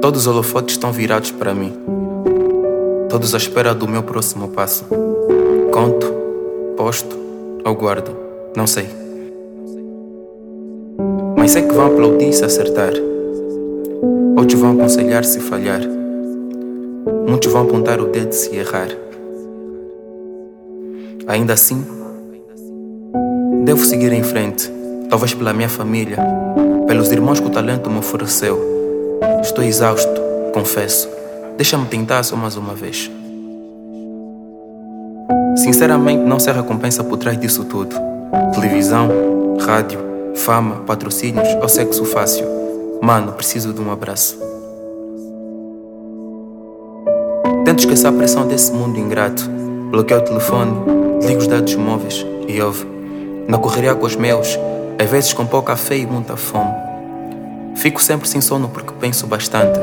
Todos os holofotes estão virados para mim. Todos à espera do meu próximo passo. Conto, posto ou guardo, não sei. Mas sei que vão aplaudir se acertar. Outros vão aconselhar se falhar. Muitos vão apontar o dedo se errar. Ainda assim, devo seguir em frente, talvez pela minha família, pelos irmãos que o talento me ofereceu Estou exausto, confesso. Deixa-me tentar só mais uma vez. Sinceramente, não sei a recompensa por trás disso tudo. Televisão, rádio, fama, patrocínios ou sexo fácil. Mano, preciso de um abraço. Tento esquecer a pressão desse mundo ingrato. Bloqueio o telefone, ligo os dados móveis e ouve. Na correria com os meus, às vezes com pouca fé e muita fome. Fico sempre sem sono porque penso bastante.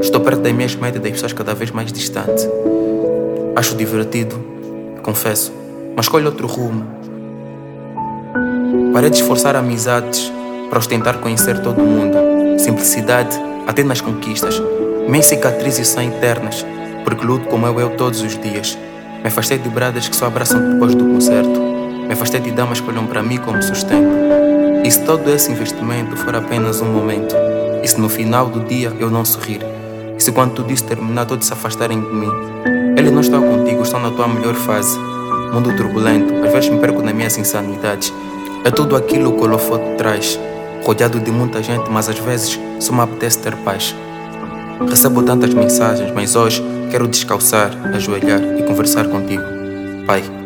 Estou perto das minhas metas e das pessoas cada vez mais distante. Acho divertido, confesso, mas escolho outro rumo. Parei de esforçar amizades para ostentar conhecer todo mundo. Simplicidade, até nas conquistas. Minhas cicatrizes são eternas, porque luto como eu, eu todos os dias. Me afastei de bradas que só abraçam depois do concerto. Me afastei de damas que olham para mim como sustento. E se todo esse investimento for apenas um momento? E se no final do dia eu não sorrir? E se quando tudo isso terminar todos se afastarem de mim? Eles não estão contigo, estão na tua melhor fase. Mundo turbulento, às vezes me perco nas minhas insanidades. É tudo aquilo que o holofote traz. Rodeado de muita gente, mas às vezes só me apetece ter paz. Recebo tantas mensagens, mas hoje quero descalçar, ajoelhar e conversar contigo. Pai.